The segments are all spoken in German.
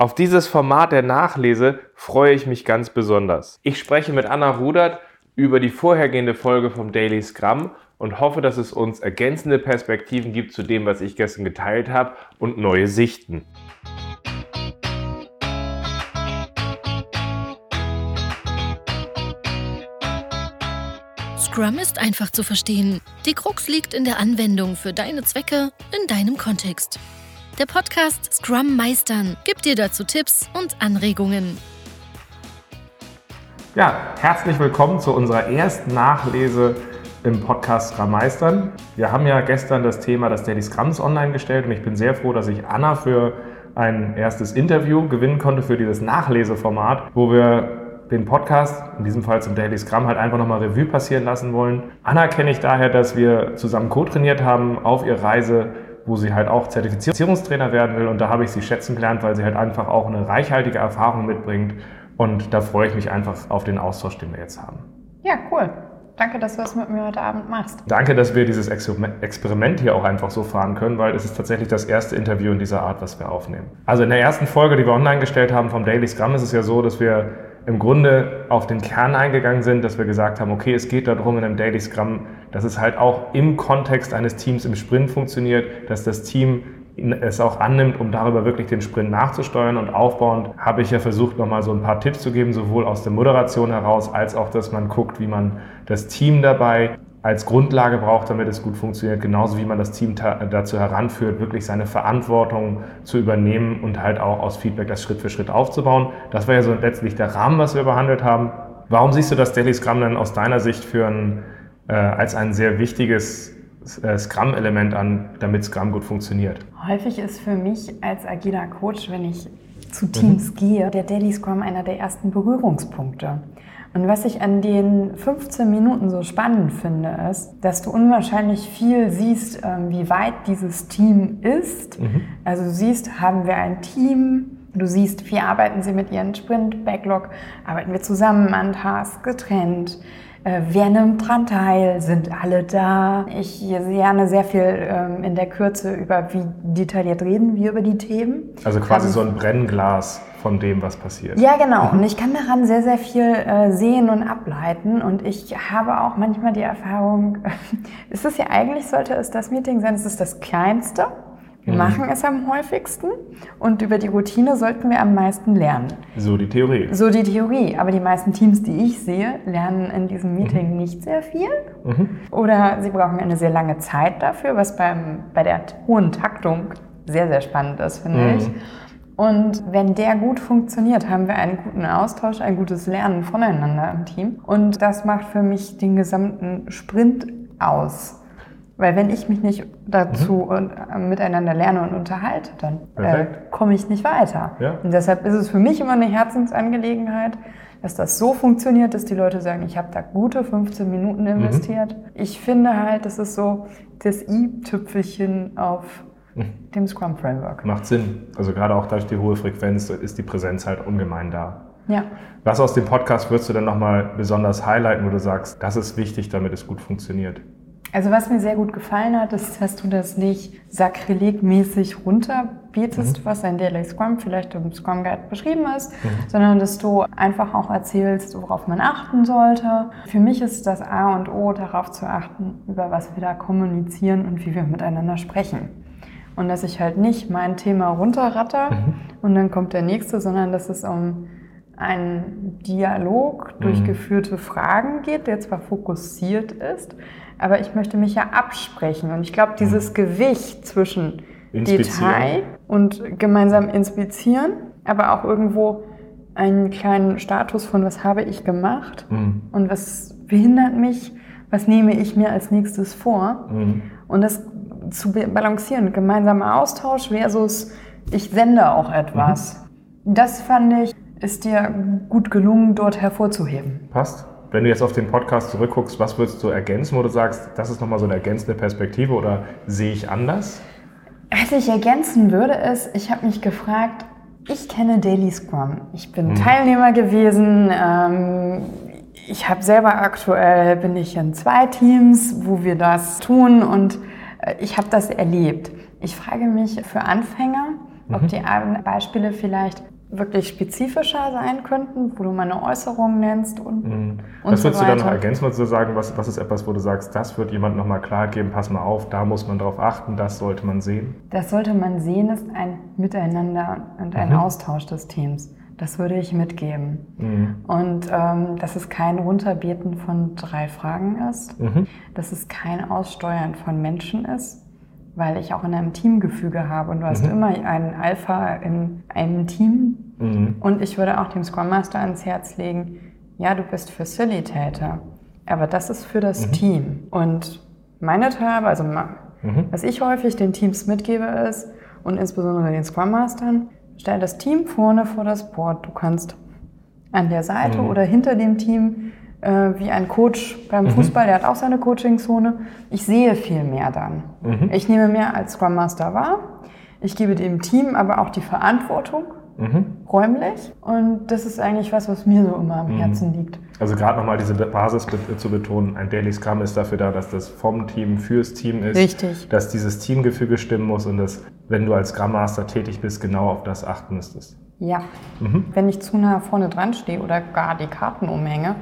Auf dieses Format der Nachlese freue ich mich ganz besonders. Ich spreche mit Anna Rudert über die vorhergehende Folge vom Daily Scrum und hoffe, dass es uns ergänzende Perspektiven gibt zu dem, was ich gestern geteilt habe und neue Sichten. Scrum ist einfach zu verstehen. Die Krux liegt in der Anwendung für deine Zwecke in deinem Kontext. Der Podcast Scrum Meistern gibt dir dazu Tipps und Anregungen. Ja, herzlich willkommen zu unserer ersten Nachlese im Podcast Scrum Meistern. Wir haben ja gestern das Thema des Daily Scrums online gestellt und ich bin sehr froh, dass ich Anna für ein erstes Interview gewinnen konnte für dieses Nachleseformat, wo wir den Podcast, in diesem Fall zum Daily Scrum, halt einfach nochmal Revue passieren lassen wollen. Anna kenne ich daher, dass wir zusammen co-trainiert haben auf ihrer Reise wo sie halt auch Zertifizierungstrainer werden will. Und da habe ich sie schätzen gelernt, weil sie halt einfach auch eine reichhaltige Erfahrung mitbringt. Und da freue ich mich einfach auf den Austausch, den wir jetzt haben. Ja, cool. Danke, dass du das mit mir heute Abend machst. Danke, dass wir dieses Experiment hier auch einfach so fahren können, weil es ist tatsächlich das erste Interview in dieser Art, was wir aufnehmen. Also in der ersten Folge, die wir online gestellt haben vom Daily Scrum, ist es ja so, dass wir im Grunde auf den Kern eingegangen sind, dass wir gesagt haben, okay, es geht darum in einem Daily Scrum, dass es halt auch im Kontext eines Teams im Sprint funktioniert, dass das Team es auch annimmt, um darüber wirklich den Sprint nachzusteuern. Und aufbauend habe ich ja versucht, nochmal so ein paar Tipps zu geben, sowohl aus der Moderation heraus, als auch, dass man guckt, wie man das Team dabei als Grundlage braucht, damit es gut funktioniert, genauso wie man das Team dazu heranführt, wirklich seine Verantwortung zu übernehmen und halt auch aus Feedback das Schritt für Schritt aufzubauen. Das war ja so letztlich der Rahmen, was wir behandelt haben. Warum siehst du das Daily Scrum denn aus deiner Sicht für ein, äh, als ein sehr wichtiges äh, Scrum-Element an, damit Scrum gut funktioniert? Häufig ist für mich als agiler Coach, wenn ich zu Teams mhm. gehe, der Daily Scrum einer der ersten Berührungspunkte. Und was ich an den 15 Minuten so spannend finde, ist, dass du unwahrscheinlich viel siehst, ähm, wie weit dieses Team ist. Mhm. Also du siehst, haben wir ein Team, Du siehst, wie arbeiten sie mit ihren Sprint-Backlog, arbeiten wir zusammen an Tasks, getrennt, äh, wer nimmt dran teil, sind alle da. Ich lerne sehr viel ähm, in der Kürze über, wie detailliert reden wir über die Themen. Also quasi so ein Brennglas von dem, was passiert. Ja, genau. Und ich kann daran sehr, sehr viel äh, sehen und ableiten. Und ich habe auch manchmal die Erfahrung, ist es ja eigentlich, sollte es das Meeting sein, es ist das kleinste. Wir mhm. machen es am häufigsten und über die Routine sollten wir am meisten lernen. So die Theorie. So die Theorie. Aber die meisten Teams, die ich sehe, lernen in diesem Meeting mhm. nicht sehr viel. Mhm. Oder sie brauchen eine sehr lange Zeit dafür, was beim, bei der hohen Taktung sehr, sehr spannend ist, finde mhm. ich. Und wenn der gut funktioniert, haben wir einen guten Austausch, ein gutes Lernen voneinander im Team. Und das macht für mich den gesamten Sprint aus. Weil wenn ich mich nicht dazu mhm. und, äh, miteinander lerne und unterhalte, dann äh, komme ich nicht weiter. Ja. Und deshalb ist es für mich immer eine Herzensangelegenheit, dass das so funktioniert, dass die Leute sagen, ich habe da gute 15 Minuten mhm. investiert. Mhm. Ich finde halt, das ist so das i-Tüpfelchen auf. Dem Scrum Framework. Macht Sinn. Also gerade auch durch die hohe Frequenz ist die Präsenz halt ungemein da. Ja. Was aus dem Podcast würdest du denn nochmal besonders highlighten, wo du sagst, das ist wichtig, damit es gut funktioniert? Also was mir sehr gut gefallen hat, ist, dass du das nicht sakrilegmäßig runterbetest, mhm. was ein Daily Scrum vielleicht im Scrum Guide beschrieben ist, mhm. sondern dass du einfach auch erzählst, worauf man achten sollte. Für mich ist das A und O, darauf zu achten, über was wir da kommunizieren und wie wir miteinander sprechen. Und dass ich halt nicht mein Thema runterratter mhm. und dann kommt der nächste, sondern dass es um einen Dialog mhm. durch geführte Fragen geht, der zwar fokussiert ist, aber ich möchte mich ja absprechen. Und ich glaube, dieses mhm. Gewicht zwischen Detail und gemeinsam inspizieren, aber auch irgendwo einen kleinen Status von, was habe ich gemacht mhm. und was behindert mich, was nehme ich mir als nächstes vor. Mhm. Und das zu balancieren. Gemeinsamer Austausch versus ich sende auch etwas. Mhm. Das fand ich, ist dir gut gelungen, dort hervorzuheben. Passt. Wenn du jetzt auf den Podcast zurückguckst, was würdest du ergänzen, wo du sagst, das ist nochmal so eine ergänzende Perspektive oder sehe ich anders? Was ich ergänzen würde, ist, ich habe mich gefragt, ich kenne Daily Scrum. Ich bin mhm. Teilnehmer gewesen. Ähm, ich habe selber aktuell, bin ich in zwei Teams, wo wir das tun und ich habe das erlebt. Ich frage mich für Anfänger, ob die Beispiele vielleicht wirklich spezifischer sein könnten, wo du mal eine Äußerung nennst und, Mhm. und Was so würdest du da noch ergänzen? Würdest du sagen, was, was ist etwas, wo du sagst, das wird jemand nochmal klar geben, pass mal auf, da muss man drauf achten, das sollte man sehen? Das sollte man sehen, ist ein Miteinander und ein Mhm. Austausch des Teams. Das würde ich mitgeben. Mhm. Und ähm, dass es kein Runterbeten von drei Fragen ist, Mhm. dass es kein Aussteuern von Menschen ist, weil ich auch in einem Teamgefüge habe und du hast Mhm. immer einen Alpha in einem Team. Mhm. Und ich würde auch dem Scrum Master ans Herz legen, ja, du bist Facilitator, aber das ist für das Mhm. Team. Und meine Teilhabe, also was ich häufig den Teams mitgebe ist, und insbesondere den Scrum Mastern, stell das Team vorne vor das Board. Du kannst an der Seite Mhm. oder hinter dem Team, äh, wie ein Coach beim Mhm. Fußball, der hat auch seine Coachingzone. Ich sehe viel mehr dann. Mhm. Ich nehme mehr als Scrum Master wahr. Ich gebe dem Team aber auch die Verantwortung Mhm. räumlich. Und das ist eigentlich was, was mir so immer am Herzen liegt. Also gerade nochmal diese Basis zu betonen, ein Daily Scrum ist dafür da, dass das vom Team fürs Team ist. Richtig. Dass dieses Teamgefüge stimmen muss und dass, wenn du als Scrum Master tätig bist, genau auf das achten müsstest. Ja. Mhm. Wenn ich zu nah vorne dran stehe oder gar die Karten umhänge,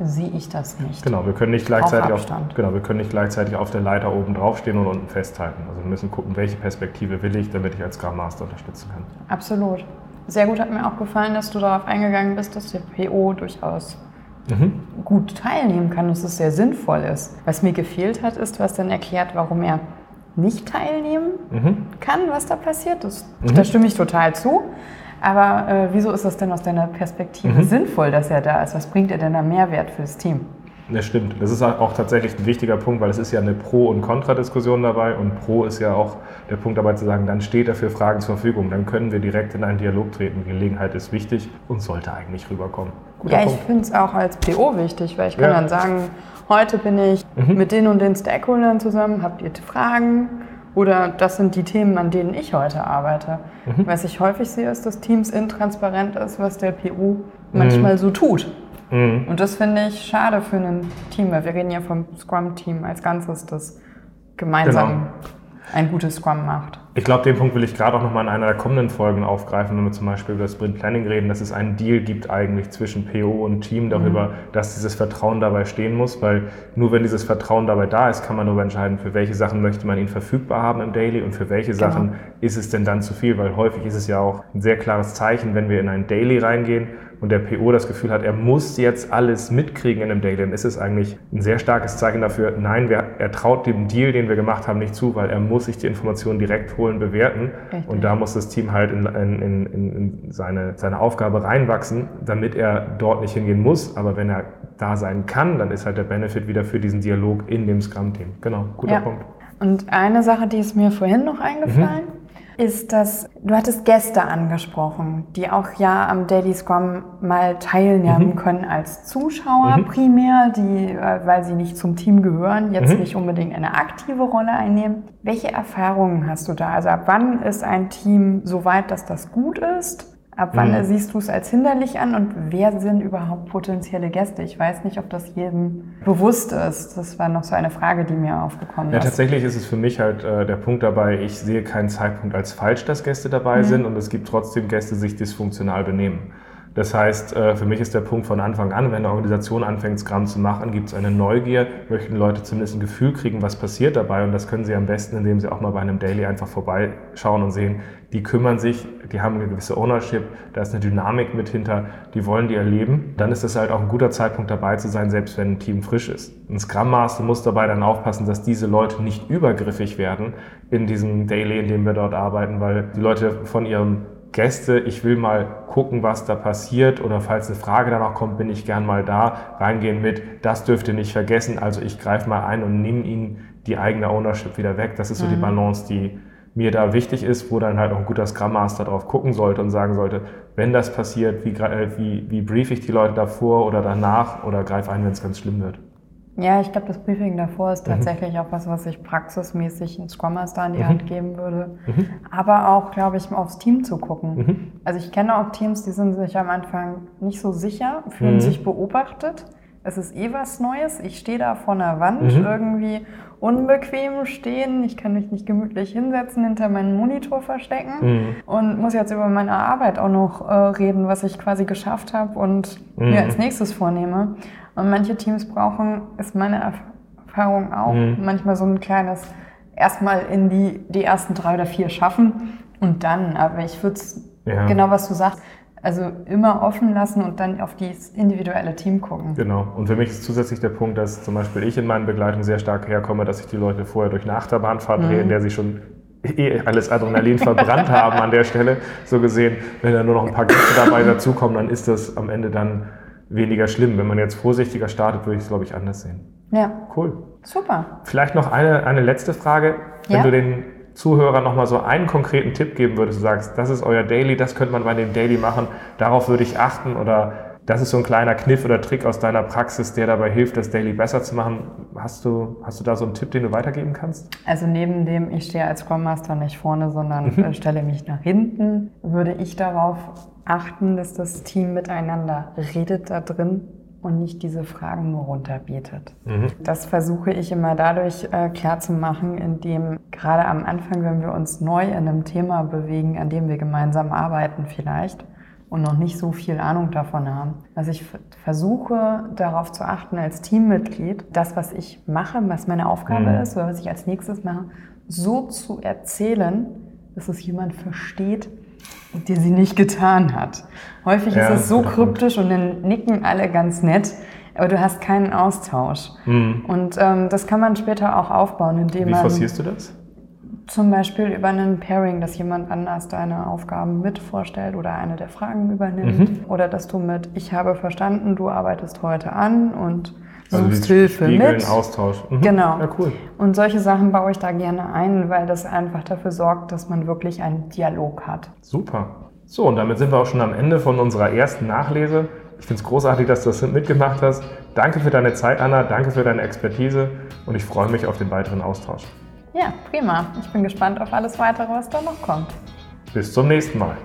sehe ich das nicht. Genau, wir können nicht gleichzeitig auf, Abstand. genau, wir können nicht gleichzeitig auf der Leiter oben draufstehen und unten festhalten. Also wir müssen gucken, welche Perspektive will ich, damit ich als Scrum Master unterstützen kann. Absolut. Sehr gut hat mir auch gefallen, dass du darauf eingegangen bist, dass der PO durchaus Mhm. gut teilnehmen kann, dass es sehr sinnvoll ist. Was mir gefehlt hat, ist, was dann erklärt, warum er nicht teilnehmen Mhm. kann, was da passiert ist. Mhm. Da stimme ich total zu. Aber äh, wieso ist das denn aus deiner Perspektive Mhm. sinnvoll, dass er da ist? Was bringt er denn da Mehrwert fürs Team? Das stimmt. Das ist auch tatsächlich ein wichtiger Punkt, weil es ist ja eine Pro- und Kontradiskussion dabei und Pro ist ja auch der Punkt dabei zu sagen, dann steht er für Fragen zur Verfügung. Dann können wir direkt in einen Dialog treten. Die Gelegenheit ist wichtig und sollte eigentlich rüberkommen. Guter Ja, ich Punkt. finde es auch als PO wichtig, weil ich kann Ja. dann sagen, heute bin ich Mhm. mit den und den Stakeholdern zusammen, habt ihr Fragen? Oder das sind die Themen, an denen ich heute arbeite. Mhm. Was ich häufig sehe, ist, dass Teams intransparent ist, was der PO manchmal so tut. Mhm. Und das finde ich schade für ein Team, weil wir reden ja vom Scrum-Team als Ganzes, das gemeinsam Genau. ein gutes Scrum macht. Ich glaube, den Punkt will ich gerade auch nochmal in einer der kommenden Folgen aufgreifen, wenn wir zum Beispiel über das Sprint Planning reden, dass es einen Deal gibt eigentlich zwischen PO und Team darüber, dass dieses Vertrauen dabei stehen muss, weil nur wenn dieses Vertrauen dabei da ist, kann man darüber entscheiden, für welche Sachen möchte man ihn verfügbar haben im Daily und für welche Sachen ist es denn dann zu viel, weil häufig ist es ja auch ein sehr klares Zeichen, wenn wir in ein Daily reingehen und der PO das Gefühl hat, er muss jetzt alles mitkriegen in einem Daily, dann ist es eigentlich ein sehr starkes Zeichen dafür, nein, er traut dem Deal, den wir gemacht haben, nicht zu, weil er muss sich die Informationen direkt holen, bewerten Richtig. und da muss das Team halt in, in, in, in seine, seine Aufgabe reinwachsen, damit er dort nicht hingehen muss, aber wenn er da sein kann, dann ist halt der Benefit wieder für diesen Dialog in dem Scrum-Team. Genau, guter Ja. Punkt. Und eine Sache, die ist mir vorhin noch eingefallen, Mhm. Ist, dass du hattest Gäste angesprochen, die auch ja am Daily Scrum mal teilnehmen Mhm. können als Zuschauer Mhm. primär, die, äh, weil sie nicht zum Team gehören, jetzt Mhm. nicht unbedingt eine aktive Rolle einnehmen. Welche Erfahrungen hast du da? Also ab wann ist ein Team so weit, dass das gut ist? Ab wann Mhm. siehst du es als hinderlich an und wer sind überhaupt potenzielle Gäste? Ich weiß nicht, ob das jedem bewusst ist. Das war noch so eine Frage, die mir aufgekommen Ja, ist. tatsächlich ist es für mich halt äh, der Punkt dabei, ich sehe keinen Zeitpunkt als falsch, dass Gäste dabei sind und es gibt trotzdem Gäste, die sich dysfunktional benehmen. Das heißt, äh, für mich ist der Punkt von Anfang an, wenn eine Organisation anfängt, Scrum zu machen, gibt es eine Neugier, möchten Leute zumindest ein Gefühl kriegen, was passiert dabei. Und das können sie am besten, indem sie auch mal bei einem Daily einfach vorbeischauen und sehen, die kümmern sich, die haben eine gewisse Ownership, da ist eine Dynamik mit hinter, die wollen die erleben. Dann ist es halt auch ein guter Zeitpunkt dabei zu sein, selbst wenn ein Team frisch ist. Ein Scrum Master muss dabei dann aufpassen, dass diese Leute nicht übergriffig werden in diesem Daily, in dem wir dort arbeiten, weil die Leute von ihrem Gäste, ich will mal gucken, was da passiert. Oder falls eine Frage danach kommt, bin ich gern mal da, reingehen mit, das dürft ihr nicht vergessen, also ich greife mal ein und nehme ihnen die eigene Ownership wieder weg. Das ist so die Balance, die mir da wichtig ist, wo dann halt auch ein guter Scrum Master drauf gucken sollte und sagen sollte, wenn das passiert, wie, äh, wie, wie brief ich die Leute davor oder danach oder greife ein, wenn es ganz schlimm wird. Ja, ich glaube, das Briefing davor ist Mhm. tatsächlich auch was, was ich praxismäßig einen Scrum Master an die Mhm. Hand geben würde. Aber auch, glaube ich, aufs Team zu gucken. Mhm. Also ich kenne auch Teams, die sind sich am Anfang nicht so sicher, fühlen Mhm. sich beobachtet, es ist eh was Neues. Ich stehe da vor einer Wand, Mhm. irgendwie unbequem stehen. Ich kann mich nicht gemütlich hinsetzen, hinter meinen Monitor verstecken Mhm. und muss jetzt über meine Arbeit auch noch äh, reden, was ich quasi geschafft habe und Mhm. mir als nächstes vornehme. Und manche Teams brauchen, ist meine Erf- Erfahrung auch, Mhm. manchmal so ein kleines erstmal in die, die ersten drei oder vier schaffen und dann, aber ich würde es, Ja. genau was du sagst, also immer offen lassen und dann auf das individuelle Team gucken. Genau. Und für mich ist zusätzlich der Punkt, dass zum Beispiel ich in meinen Begleitungen sehr stark herkomme, dass ich die Leute vorher durch eine Achterbahnfahrt drehe, in der sie schon eh alles Adrenalin verbrannt haben an der Stelle. So gesehen, wenn da nur noch ein paar Gäste dabei dazukommen, dann ist das am Ende dann weniger schlimm. Wenn man jetzt vorsichtiger startet, würde ich es, glaube ich, anders sehen. Ja, Cool. super. Vielleicht noch eine, eine letzte Frage. Wenn Ja. du den Zuhörern nochmal so einen konkreten Tipp geben würdest, du sagst, das ist euer Daily, das könnte man bei dem Daily machen, darauf würde ich achten oder das ist so ein kleiner Kniff oder Trick aus deiner Praxis, der dabei hilft, das Daily besser zu machen. Hast du, hast du da so einen Tipp, den du weitergeben kannst? Also neben dem, ich stehe als Scrum Master nicht vorne, sondern äh, stelle mich nach hinten, würde ich darauf achten, dass das Team miteinander redet da drin und nicht diese Fragen nur runterbetet. Das versuche ich immer dadurch äh, klar zu machen, indem gerade am Anfang, wenn wir uns neu in einem Thema bewegen, an dem wir gemeinsam arbeiten vielleicht und noch nicht so viel Ahnung davon haben. Also ich versuche darauf zu achten als Teammitglied, das, was ich mache, was meine Aufgabe Mhm. ist oder was ich als nächstes mache, so zu erzählen, dass es jemand versteht, der sie nicht getan hat. Häufig Ja, ist es so kryptisch und dann nicken alle ganz nett, aber du hast keinen Austausch. Und ähm, das kann man später auch aufbauen, indem Mhm. Wie man forcierst du das? Zum Beispiel über einen Pairing, dass jemand anders deine Aufgaben mit vorstellt oder eine der Fragen übernimmt. Mhm. Oder dass du mit Ich habe verstanden, du arbeitest heute an und Also suchst Hilfe spiegeln mit. Austausch. Mhm. Genau. Ja, cool. Und solche Sachen baue ich da gerne ein, weil das einfach dafür sorgt, dass man wirklich einen Dialog hat. Super. So, und damit sind wir auch schon am Ende von unserer ersten Nachlese. Ich finde es großartig, dass du das mitgemacht hast. Danke für deine Zeit, Anna. Danke für deine Expertise. Und ich freue mich auf den weiteren Austausch. Ja, prima. Ich bin gespannt auf alles weitere, was da noch kommt. Bis zum nächsten Mal.